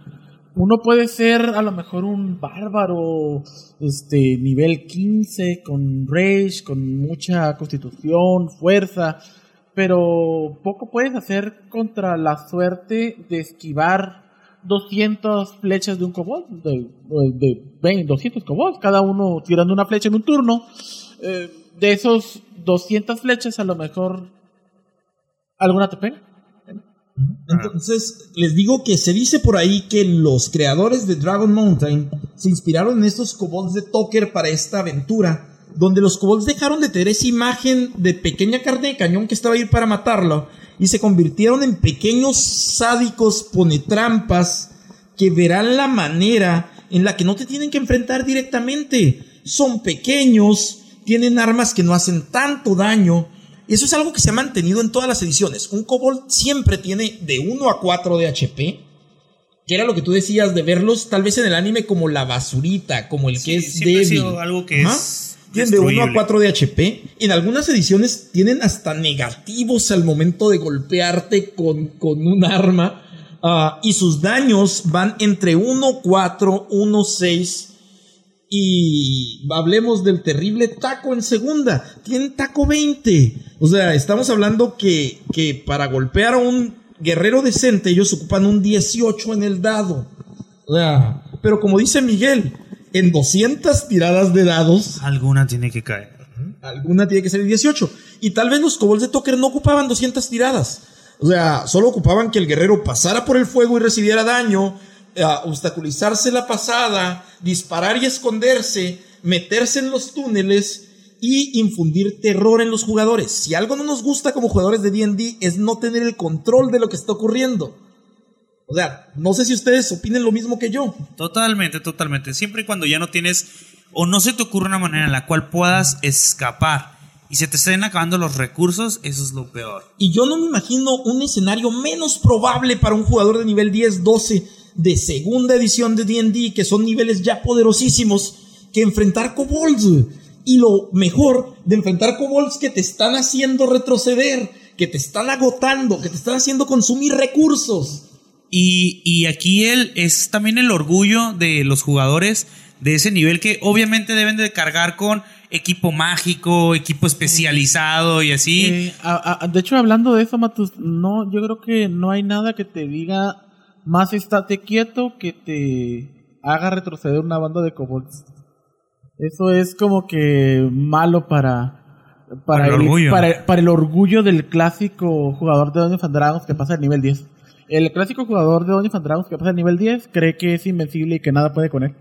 uno puede ser a lo mejor un bárbaro, este, nivel 15, con rage, con mucha constitución, fuerza, pero poco puedes hacer contra la suerte de esquivar 200 flechas de un kobold, de, de 20, 200 kobolds, cada uno tirando una flecha en un turno. Eh, de esos 200 flechas, a lo mejor alguna te. Entonces, les digo que se dice por ahí que los creadores de Dragon Mountain se inspiraron en estos kobolds de Toker para esta aventura, donde los kobolds dejaron de tener esa imagen de pequeña carne de cañón que estaba ahí para matarlo y se convirtieron en pequeños sádicos ponetrampas que verán la manera en la que no te tienen que enfrentar directamente. Son pequeños, tienen armas que no hacen tanto daño. Eso es algo que se ha mantenido en todas las ediciones. Un kobold siempre tiene de 1 a 4 de HP. Que era lo que tú decías de verlos tal vez en el anime como la basurita, como el que es siempre ha débil. sido algo que Ajá. es Tienen de 1 a destruible. 4 de HP. En algunas ediciones tienen hasta negativos al momento de golpearte con, con un arma. Ah, y sus daños van entre 1, 4, 1, 6. Y hablemos del terrible taco en segunda. Tienen taco 20. O sea, estamos hablando que, que para golpear a un guerrero decente ellos ocupan un 18 en el dado. O sea, pero como dice Miguel, en 200 tiradas de dados, Alguna tiene que caer. alguna tiene que ser el 18. Y tal vez los kobolds de Toker no ocupaban 200 tiradas. O sea, solo ocupaban que el guerrero pasara por el fuego y recibiera daño, obstaculizarse la pasada, disparar y esconderse, meterse en los túneles y infundir terror en los jugadores. Si algo no nos gusta como jugadores de D&D es no tener el control de lo que está ocurriendo. O sea, no sé si ustedes opinen lo mismo que yo. Totalmente, totalmente. Siempre y cuando ya no tienes o no se te ocurre una manera en la cual puedas escapar y se te estén acabando los recursos, eso es lo peor. Y yo no me imagino un escenario menos probable para un jugador de nivel 10-12 de segunda edición de D&D, que son niveles ya poderosísimos, que enfrentar kobolds. Y lo mejor de enfrentar kobolds que te están haciendo retroceder, que te están agotando, que te están haciendo consumir recursos. Y, y aquí el, es también el orgullo de los jugadores de ese nivel que obviamente deben de cargar con equipo mágico, equipo especializado y así. Eh, a- a- de hecho, hablando de eso, Matus, no, yo creo que no hay nada que te diga más estate quieto que te haga retroceder una banda de kobolds. Eso es como que malo para Para el orgullo. para, para el orgullo del clásico jugador de Dungeons and Dragons que pasa al nivel 10. El clásico jugador de Dungeons and Dragons que pasa al nivel 10 cree que es invencible y que nada puede con él.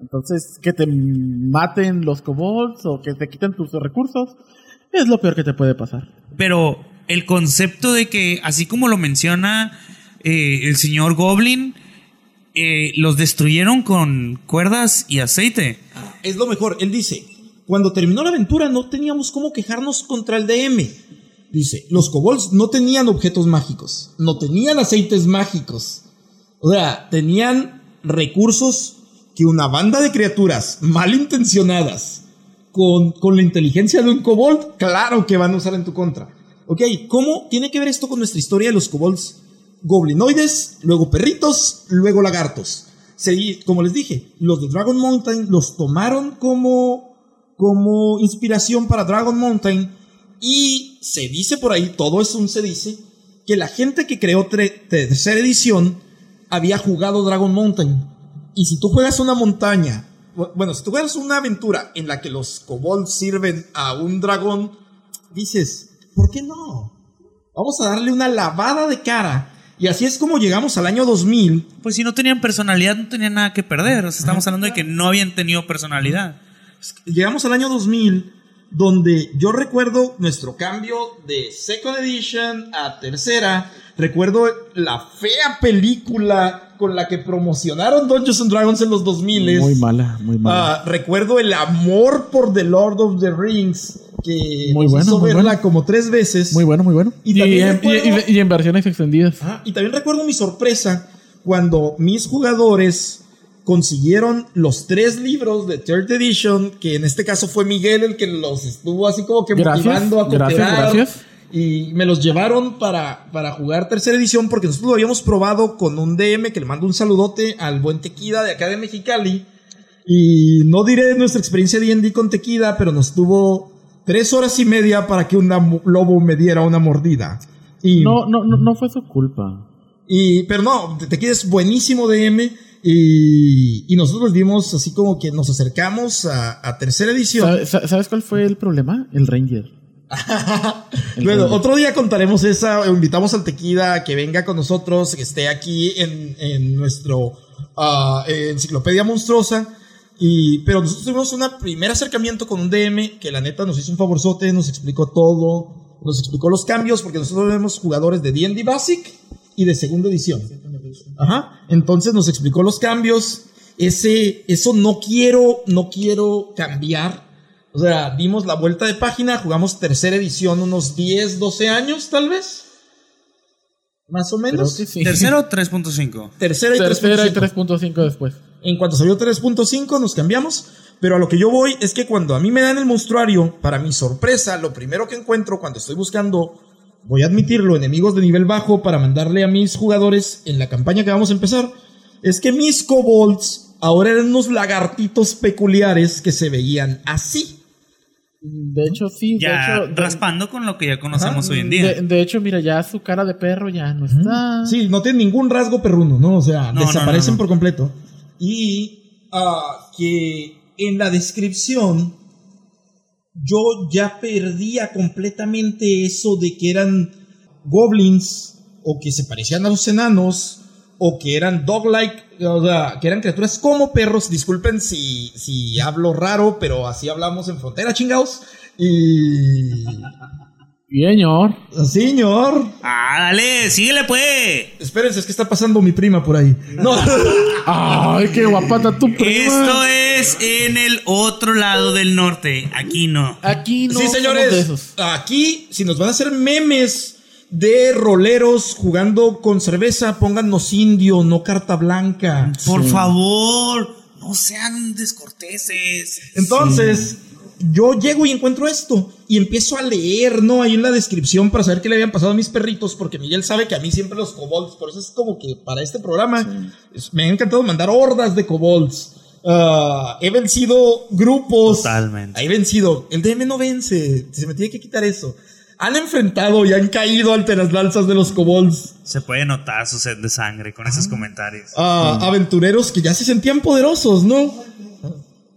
Entonces, que te maten los kobolds o que te quiten tus recursos es lo peor que te puede pasar. Pero el concepto de que, así como lo menciona eh, el señor Goblin, eh, los destruyeron con cuerdas y aceite. Es lo mejor. Él dice, cuando terminó la aventura no teníamos cómo quejarnos contra el DM. Dice, los kobolds no tenían objetos mágicos, no tenían aceites mágicos. O sea, tenían recursos que una banda de criaturas malintencionadas con, con la inteligencia de un kobold, claro que van a usar en tu contra. Ok, ¿cómo tiene que ver esto con nuestra historia de los kobolds? Goblinoides, luego perritos, luego lagartos. Como les dije, los de Dragon Mountain los tomaron como, como inspiración para Dragon Mountain y se dice por ahí, todo es un se dice, que la gente que creó tercera edición había jugado Dragon Mountain. Y si tú juegas una montaña, bu- bueno, si tú juegas una aventura en la que los kobolds sirven a un dragón, dices, ¿por qué no? Vamos a darle una lavada de cara. Y así es como llegamos al año 2000. Pues si no tenían personalidad, no tenían nada que perder. O sea, estamos hablando de que no habían tenido personalidad. Llegamos al año 2000, donde yo recuerdo nuestro cambio de Second Edition a tercera. Recuerdo la fea película con la que promocionaron Dungeons and Dragons en los 2000. Muy mala, muy mala. Ah, recuerdo el amor por The Lord of the Rings, que Muy nos bueno, hizo muy verla bueno. como tres veces. muy bueno, muy bueno. y Y, también en, recuerdo- y- y- y en versiones extendidas. Y también recuerdo mi sorpresa cuando mis jugadores consiguieron los tres libros de Third Edition, que en este caso fue Miguel el que los estuvo así como que Gracias, motivando a gracias, cooperar. gracias. Y me los llevaron para, para jugar tercera edición porque nosotros lo habíamos probado con un DM que le mando un saludote al buen Tequida de acá de Mexicali. Y no diré nuestra experiencia de D&D con Tequida, pero nos tuvo tres horas y media para que un lobo me diera una mordida. Y No, no, no, no fue su culpa. y, pero no, Tequila es buenísimo DM. Y, y nosotros dimos así como que nos acercamos a, a tercera edición. ¿Sabe- sa- ¿Sabes cuál fue el problema? El Ranger. Bueno, otro día contaremos esa. Invitamos al Tequila a que venga con nosotros, que esté aquí en, en nuestro ah, enciclopedia monstruosa. Y, pero nosotros tuvimos un primer acercamiento con un DM que la neta nos hizo un favorzote, nos explicó todo, nos explicó los cambios, porque nosotros vemos jugadores de DD Basic y de segunda edición. Ajá. Entonces nos explicó los cambios. Ese, eso no quiero, no quiero cambiar. O sea, dimos la vuelta de página, jugamos tercera edición unos 10, 12 años, tal vez. Más o menos. sí. Tercero, 3.5. Tercera y Tercera y 3.5. 3.5 después. En cuanto salió 3.5 nos cambiamos, pero a lo que yo voy es que cuando a mí me dan el monstruario, para mi sorpresa, lo primero que encuentro cuando estoy buscando, voy a admitirlo, enemigos de nivel bajo para mandarle a mis jugadores en la campaña que vamos a empezar, es que mis kobolds ahora eran unos lagartitos peculiares que se veían así. De hecho, sí. Ya de hecho, de- raspando con lo que ya conocemos hoy en día. De, de hecho, mira, ya su cara de perro ya no está. Sí, no tienen ningún rasgo perruno, ¿no? O sea, No, desaparecen no, no. por completo. Y ah, que en la descripción yo ya perdía completamente eso de que eran goblins o que se parecían a los enanos o que eran dog-like, o sea, que eran criaturas como perros. Disculpen si, si hablo raro, pero así hablamos en frontera, chingados. Y... Señor. Señor. Ah, dale, síguele pues. Espérense, es que está pasando mi prima por ahí. No. Ay, qué guapata tu prima. Esto es en el otro lado del norte. Aquí no. Aquí no sí, somos de señores. esos. Aquí, si nos van a hacer memes de roleros jugando con cerveza, póngannos indio, no carta blanca. Por favor, no sean descorteses. Entonces, yo llego y encuentro esto y empiezo a leer, ¿no? Ahí en la descripción para saber qué le habían pasado a mis perritos, porque Miguel sabe que a mí siempre los kobolds, por eso es como que para este programa es- me ha encantado mandar hordas de kobolds. Ah, he vencido grupos. Totalmente. He vencido. El DM no vence. Se me tiene que quitar eso. Han enfrentado y han caído ante las lanzas de los kobolds Se puede notar su sed de sangre con esos comentarios. a aventureros que ya se sentían poderosos, ¿no?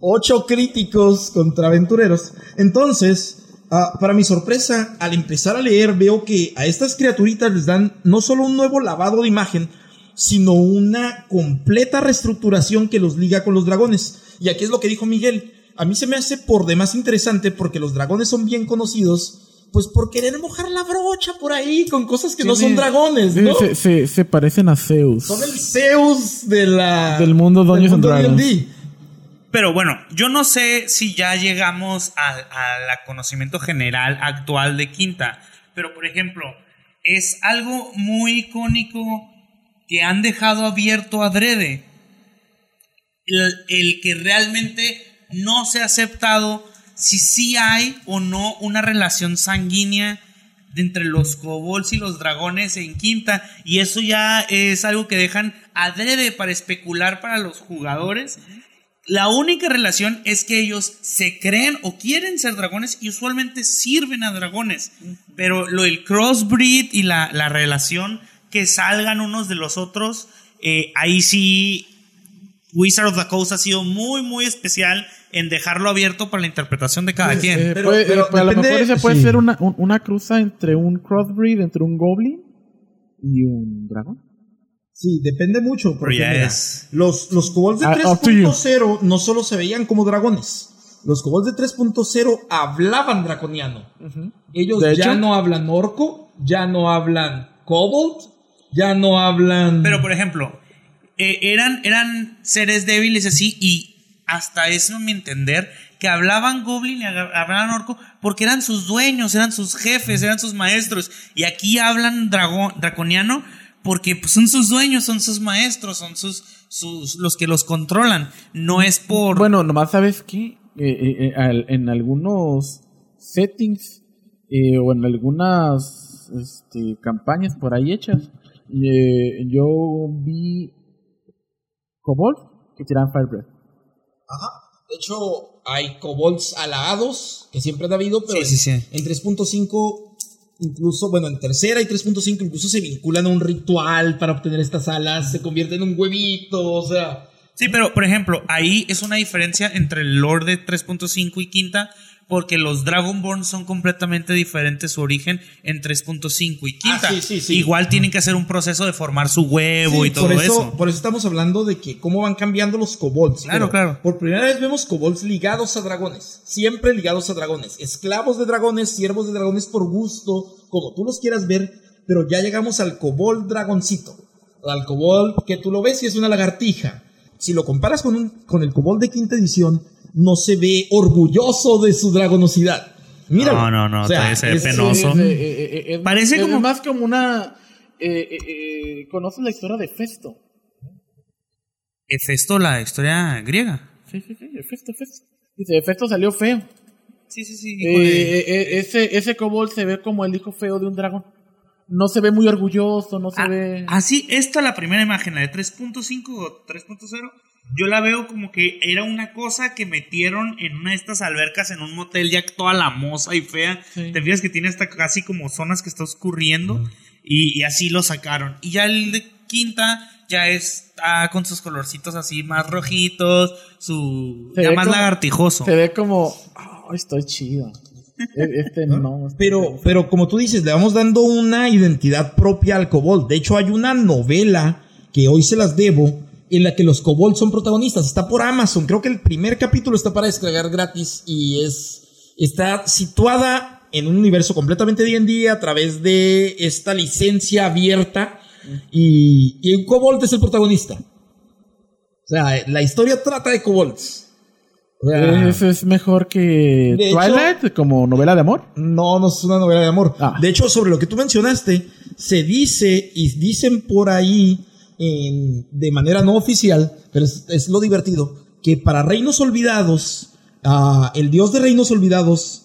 Ocho críticos contra aventureros. Entonces, ah, para mi sorpresa, al empezar a leer, veo que a estas criaturitas les dan no solo un nuevo lavado de imagen, sino una completa reestructuración que los liga con los dragones. Y aquí es lo que dijo Miguel. A mí se me hace por demás interesante porque los dragones son bien conocidos. Pues por querer mojar la brocha por ahí con cosas que no son dragones, ¿no? Se, se- se parecen a Zeus. Son el Zeus de la, Del mundo Dungeons and mundo Dragons. D&D. Pero bueno, yo no sé si ya llegamos al a conocimiento general actual de Quinta. Pero por ejemplo, es algo muy icónico que han dejado abierto adrede. El, el que realmente no se ha aceptado si sí hay o no una relación sanguínea de entre los kobolds y los dragones en quinta. Y eso ya es algo que dejan adrede para especular para los jugadores. La única relación es que ellos se creen o quieren ser dragones y usualmente sirven a dragones. Pero lo del crossbreed y la, la relación que salgan unos de los otros, eh, ahí sí Wizard of the Coast ha sido muy, muy especial en dejarlo abierto para la interpretación de cada quien. Eh, Pero- puede- pero eh, a lo depende- mejor ese puede sí. ser una, un- una cruza entre un crossbreed, entre un goblin y un dragón. Sí, depende mucho. Porque ya mira, es- los, los kobolds de Ah, up to you. 3.0 no solo se veían como dragones. Los kobolds de 3.0 hablaban draconiano. Ellos De ya hecho- no hablan orco, ya no hablan kobold, ya no hablan... Pero, por ejemplo, eh, eran, eran seres débiles así y hasta eso mi entender que hablaban goblin y hablaban orco porque eran sus dueños, eran sus jefes, eran sus maestros. Y aquí hablan dragón, draconiano porque pues, son sus dueños, son sus maestros, son sus, sus los que los controlan. No es por... Bueno, nomás sabes que en algunos settings eh, o en algunas este, campañas por ahí hechas, eh, yo vi Kobold que tiraban Fire Breath. Ajá. De hecho, hay kobolds halagados, que siempre han habido, pero Sí, sí, en, sí. en 3.5, incluso, bueno, en tercera y 3.5 incluso se vinculan a un ritual para obtener estas alas, se convierten en un huevito, o sea... Sí, pero por ejemplo, ahí es una diferencia entre el lore de 3.5 y quinta, porque los Dragonborn son completamente diferentes su origen en 3.5 y quinta. Ah, sí, sí, sí. Igual tienen que hacer un proceso de formar su huevo y todo por eso, eso. Por eso estamos hablando de que cómo van cambiando los kobolds. Claro, claro. Por primera vez vemos kobolds ligados a dragones. Siempre ligados a dragones. Esclavos de dragones, siervos de dragones por gusto, como tú los quieras ver. Pero ya llegamos al kobold dragoncito. Al kobold que tú lo ves y es una lagartija. Si lo comparas con, un, con el kobold de quinta edición, no se ve orgulloso de su dragonosidad. Míralo. No, no, no, ve es- penoso. Es, eh, eh, eh, es- Parece es como- más como una... eh, eh, eh, ¿Conoces la historia de Festo? Hefesto, la historia griega. Sí, sí, sí, Festo, Festo. Dice, Festo salió feo. Sí, sí, sí. Eh, eh, eh, ese, ese kobold se ve como el hijo feo de un dragón. No se ve muy orgulloso, no se Ah, ve... Así, esta la primera imagen, la de 3.5 o 3.0, yo la veo como que era una cosa que metieron en una de estas albercas en un motel ya toda la moza y fea. Sí. Te fijas que tiene hasta casi como zonas que está oscurriendo y, y así lo sacaron. Y ya el de quinta ya está con sus colorcitos así más rojitos, su Se ya más como- lagartijoso. Se ve como... "Oh, estoy chido. E- Este no. este- Pero, pero como tú dices, le vamos dando una identidad propia al kobold. De hecho, hay una novela que hoy se las debo en la que los kobolds son protagonistas. Está por Amazon. Creo que el primer capítulo está para descargar gratis y es está situada en un universo completamente D&D a través de esta licencia abierta y, y un kobold es el protagonista. O sea, la historia trata de kobolds. O sea, Eso es mejor que De hecho- Twilight como novela de amor. No, no es una novela de amor. Ah. De hecho, sobre lo que tú mencionaste, se dice y dicen por ahí en- de manera no oficial, pero es, es lo divertido, que para Reinos Olvidados, ah, el dios de Reinos Olvidados,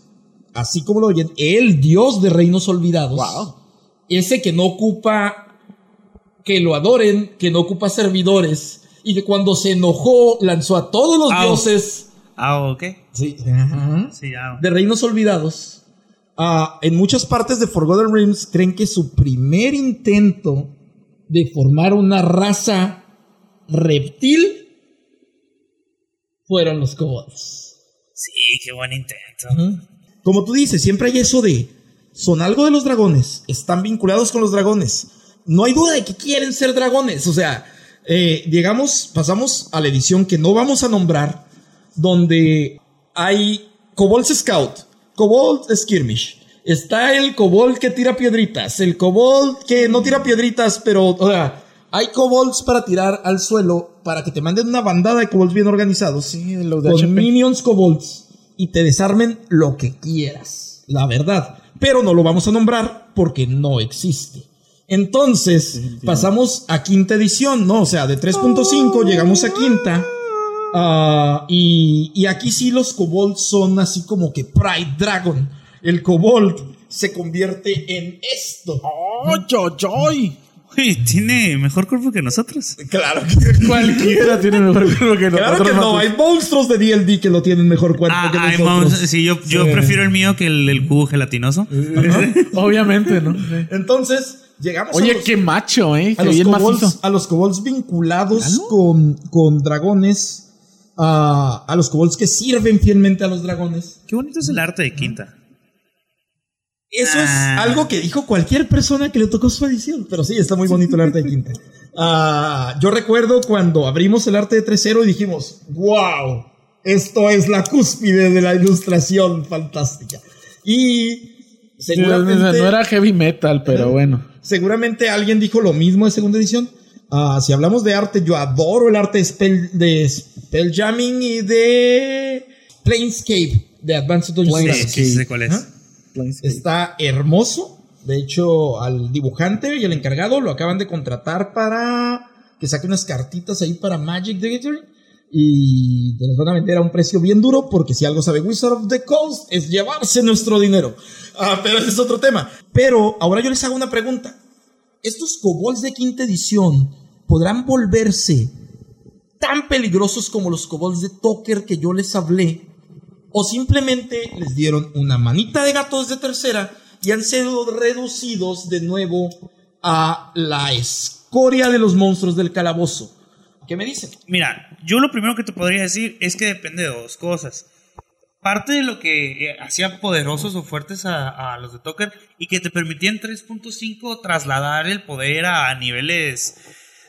así como lo oyen, el dios de Reinos Olvidados, Wow. ese que no ocupa que lo adoren, que no ocupa servidores, y que cuando se enojó lanzó a todos los Au. dioses Ah, ok. sí, Sí, de Reinos Olvidados, ah, en muchas partes de Forgotten Realms creen que su primer intento de formar una raza reptil fueron los kobolds. Sí, qué buen intento. Como tú dices, siempre hay eso de son algo de los dragones, están vinculados con los dragones. No hay duda de que quieren ser dragones. O sea, eh, llegamos, pasamos a la edición que no vamos a nombrar, donde hay Kobolds Scout, Kobold Skirmish. Está el Kobold que tira piedritas, el Kobold que no tira piedritas, pero, o sea, hay kobolds para tirar al suelo para que te manden una bandada de kobolds bien organizados. Sí, los de con HP. minions kobolds y te desarmen lo que quieras. La verdad. Pero no lo vamos a nombrar porque no existe. Entonces, pasamos a quinta edición, ¿no? O sea, de 3.5 llegamos a quinta. Ah, y, y aquí sí los kobolds son así como que Pride Dragon. El kobold se convierte en esto. ¡Ay, ay, ay! Uy, tiene mejor cuerpo que nosotros. Claro que Cualquiera tiene mejor cuerpo que Claro nosotros. que no, hay monstruos de D&D que lo tienen mejor cuerpo Ah, que ay, nosotros. sí, yo, yo Sí. prefiero el mío que el cubo gelatinoso. Obviamente, ¿no? Sí. Entonces, llegamos a Oye, los, qué macho, ¿eh? a los kobolds, a los kobolds vinculados con, con dragones, a, a los kobolds que sirven fielmente a los dragones. Qué bonito es el arte de Quinta. Eso Ah. es algo que dijo cualquier persona que le tocó su edición. Pero sí, está muy bonito el arte de Quinta. Ah, yo recuerdo cuando abrimos el arte de 3.0 y dijimos, wow, esto es la cúspide de la ilustración fantástica. Y Sí, seguramente... No era heavy metal, pero bueno. Seguramente alguien dijo lo mismo de segunda edición. Ah, si hablamos de arte, yo adoro el arte de, spell, de Spelljamming y de Planescape de Advanced Dungeons sé cuál es. Está hermoso. De hecho, al dibujante y el encargado lo acaban de contratar para que saque unas cartitas ahí para Magic the Gathering. Y te las van a vender a un precio bien duro porque si algo sabe Wizard of the Coast es llevarse nuestro dinero. Ah, pero ese es otro tema. Pero ahora yo les hago una pregunta. ¿Estos kobolds de quinta edición podrán volverse tan peligrosos como los kobolds de Toker que yo les hablé? ¿O simplemente les dieron una manita de gatos de tercera y han sido reducidos de nuevo a la escoria de los monstruos del calabozo? ¿Qué me dicen? Mira, yo lo primero que te podría decir es que depende de dos cosas. Parte de lo que eh, hacía poderosos o fuertes a, los de Toker y que te permitía en 3.5 trasladar el poder a niveles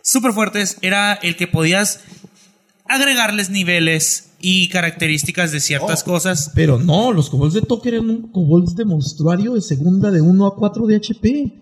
súper fuertes era el que podías agregarles niveles y características de ciertas Oh. cosas. Pero no, los kobolds de Toker eran un kobolds de monstruario de segunda de 1 a 4 de HP.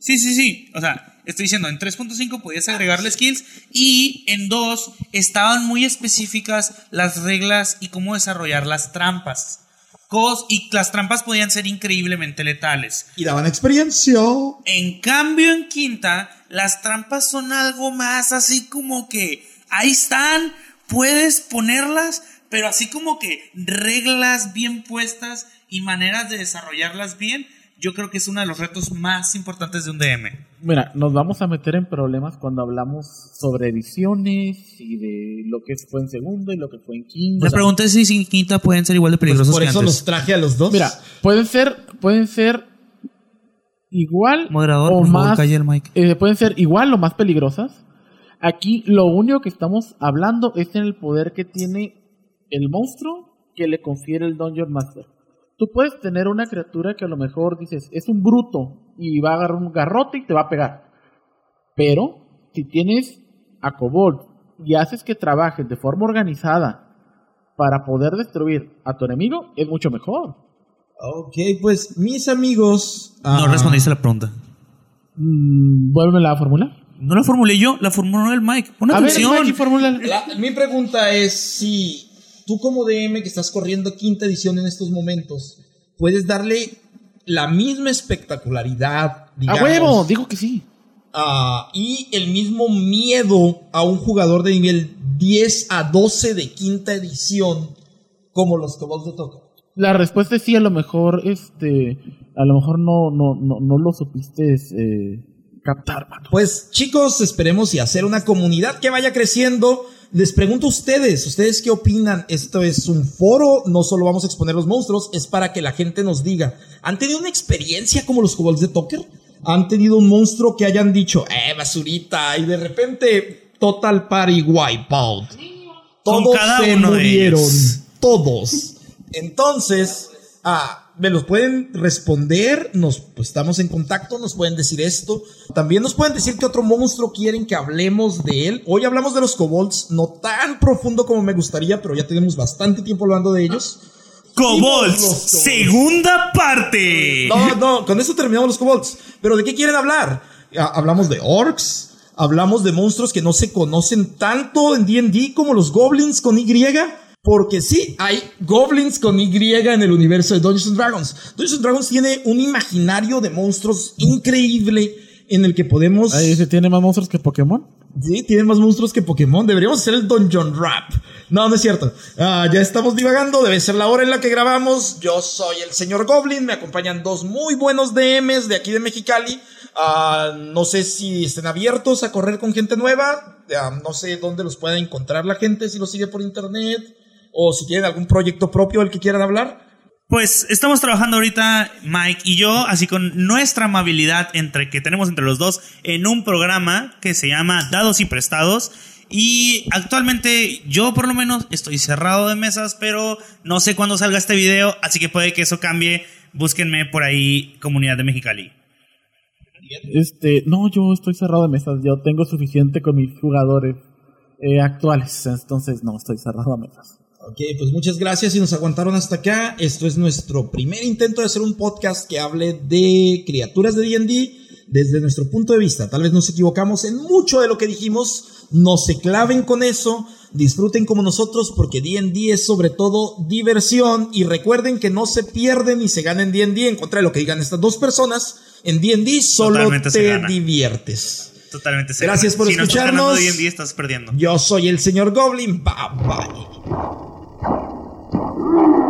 Sí, sí, sí. O sea, estoy diciendo, en 3.5 podías agregarle skills y en 2 estaban muy específicas las reglas y cómo desarrollar las trampas. Cos y las trampas podían ser increíblemente letales. Y daban experiencia. En cambio, en quinta, las trampas son algo más así como que ahí están, puedes ponerlas, pero así como que reglas bien puestas y maneras de desarrollarlas bien, yo creo que es uno de los retos más importantes de un DM. Mira, nos vamos a meter en problemas cuando hablamos sobre ediciones y de lo que fue en segundo y lo que fue en quinto. Me pregunté si en quinta pueden ser igual de Pues peligrosos por que eso antes. los traje a los dos. Mira, pueden ser, pueden ser igual Moderador, o favor, más, calle el mic. eh, pueden ser igual o más peligrosas. Aquí lo único que estamos hablando es en el poder que tiene el monstruo que le confiere el Dungeon Master. Tú puedes tener una criatura que a lo mejor dices es un bruto y va a agarrar un garrote y te va a pegar. Pero si tienes a Kobold y haces que trabajes de forma organizada para poder destruir a tu enemigo, es mucho mejor. Ok, pues mis amigos. No ah, respondiste la pregunta. Mm, Vuélvela a formular. No la formulé yo, la formuló el Mike. Pon A ver, atención. La- mi pregunta es si tú como DM que estás corriendo quinta edición en estos momentos, puedes darle la misma espectacularidad, ¡A digamos, huevo! Digo que sí. ah, y el mismo miedo a un jugador de nivel 10 a 12 de quinta edición como los Kobolds de Toca. La respuesta es sí, a lo mejor, este, a lo mejor no, no, no, no lo supiste eh, captar, mano. Pues chicos, esperemos y hacer una comunidad que vaya creciendo les pregunto a ustedes, ¿ustedes qué opinan? Esto es un foro, no solo vamos a exponer los monstruos, es para que la gente nos diga, ¿han tenido una experiencia como los kobolds de Toker? ¿Han tenido un monstruo que hayan dicho, eh, basurita, y de repente, total party wipeout? Todos cada se uno de murieron, ellos. todos. Entonces, ah, me los pueden responder, nos pues, estamos en contacto, nos pueden decir esto. También nos pueden decir qué otro monstruo quieren que hablemos de él. Hoy hablamos de los kobolds, no tan profundo como me gustaría, pero ya tenemos bastante tiempo hablando de ellos. Kobolds, segunda parte. No, no, con eso terminamos los kobolds. Pero ¿de qué quieren hablar? Ah, Hablamos de orcs, hablamos de monstruos que no se conocen tanto en D&D como los goblins con Y. Porque sí, hay goblins con Y en el universo de Dungeons and Dragons. Dungeons and Dragons tiene un imaginario de monstruos increíble en el que podemos... Ahí se tiene más monstruos que Pokémon. Sí, tiene más monstruos que Pokémon. Deberíamos hacer el Dungeon Rap. No, no es cierto. Ah, ya estamos divagando. Debe ser la hora en la que grabamos. Yo soy el señor Goblin. Me acompañan dos muy buenos DMs de aquí de Mexicali. Ah, no sé si estén abiertos a correr con gente nueva. Ah, no sé dónde los pueda encontrar la gente, si los sigue por internet. O si tienen algún proyecto propio del que quieran hablar. Pues estamos trabajando ahorita, Mike y yo, así con nuestra amabilidad entre que tenemos entre los dos en un programa que se llama Dados y Prestados. Y actualmente yo por lo menos estoy cerrado de mesas, pero no sé cuándo salga este video, así que puede que eso cambie. Búsquenme por ahí, comunidad de Mexicali. Este, no, yo estoy cerrado de mesas. Yo tengo suficiente con mis jugadores eh, actuales. Entonces, no, estoy cerrado a mesas. Ok, pues muchas gracias y nos aguantaron hasta acá. Esto es nuestro primer intento de hacer un podcast que hable de criaturas de D&D desde nuestro punto de vista. Tal vez nos equivocamos en mucho de lo que dijimos. No se claven con eso. Disfruten como nosotros porque D&D es sobre todo diversión y recuerden que no se pierden ni se gana en D&D en contra de lo que digan estas dos personas. En D&D solo Totalmente te diviertes. Totalmente. Gracias por si no estás escucharnos. ganando estás perdiendo. Yo soy el señor Goblin. Bye bye. Thank you.